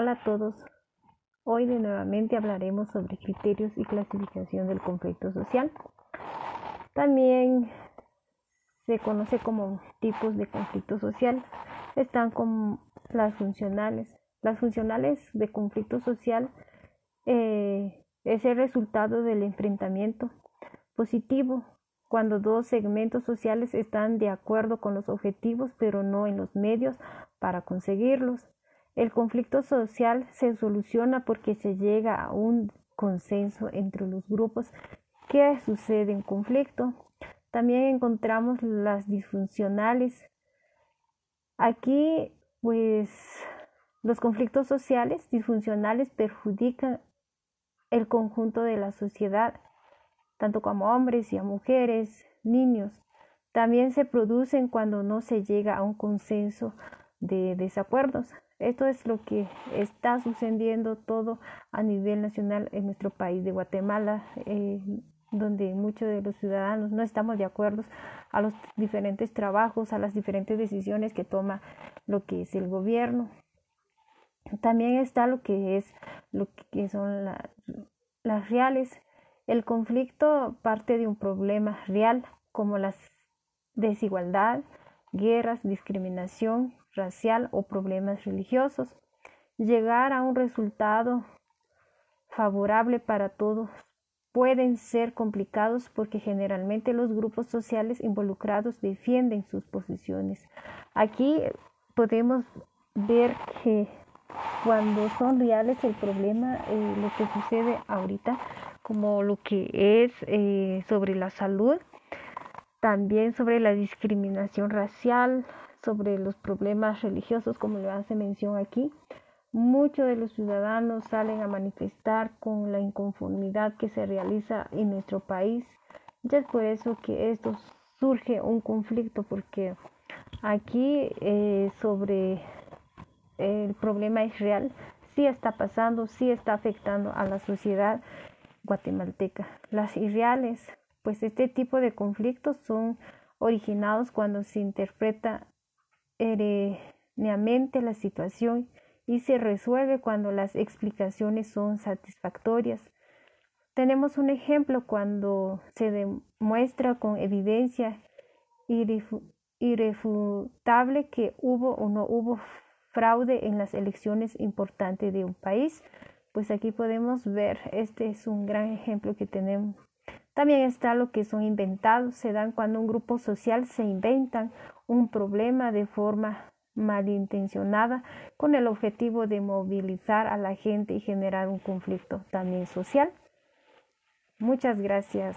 Hola a todos. Hoy de nuevamente hablaremos sobre criterios y clasificación del conflicto social. También se conoce como tipos de conflicto social. Están como las funcionales. Las funcionales de conflicto social eh, es el resultado del enfrentamiento positivo cuando dos segmentos sociales están de acuerdo con los objetivos pero no en los medios para conseguirlos. El conflicto social se soluciona porque se llega a un consenso entre los grupos que sucede en conflicto. También encontramos las disfuncionales. Aquí, pues, los conflictos sociales disfuncionales perjudican el conjunto de la sociedad, tanto como hombres y a mujeres, niños. También se producen cuando no se llega a un consenso de desacuerdos. Esto es lo que está sucediendo todo a nivel nacional en nuestro país de Guatemala, eh, donde muchos de los ciudadanos no estamos de acuerdo a los diferentes trabajos, a las diferentes decisiones que toma lo que es el gobierno. También está lo que es lo que son las reales. El conflicto parte de un problema real como la desigualdad, guerras, discriminación, racial o problemas religiosos. Llegar a un resultado favorable para todos pueden ser complicados porque generalmente los grupos sociales involucrados defienden sus posiciones. Aquí podemos ver que cuando son reales el problema, eh, lo que sucede ahorita, como lo que es eh, sobre la salud, también sobre la discriminación racial, sobre los problemas religiosos, como le hace mención aquí. Muchos de los ciudadanos salen a manifestar con la inconformidad que se realiza en nuestro país. Ya es por eso que esto surge un conflicto, porque aquí eh, sobre el problema es real, sí está pasando, sí está afectando a la sociedad guatemalteca. Las irreales, pues este tipo de conflictos son originados cuando se interpreta erróneamente la situación y se resuelve cuando las explicaciones son satisfactorias. Tenemos un ejemplo cuando se demuestra con evidencia irrefutable que hubo o no hubo fraude en las elecciones importantes de un país. Pues aquí podemos ver, este es un gran ejemplo que tenemos. También está lo que son inventados, se dan cuando un grupo social se inventan un problema de forma malintencionada con el objetivo de movilizar a la gente y generar un conflicto también social. Muchas gracias.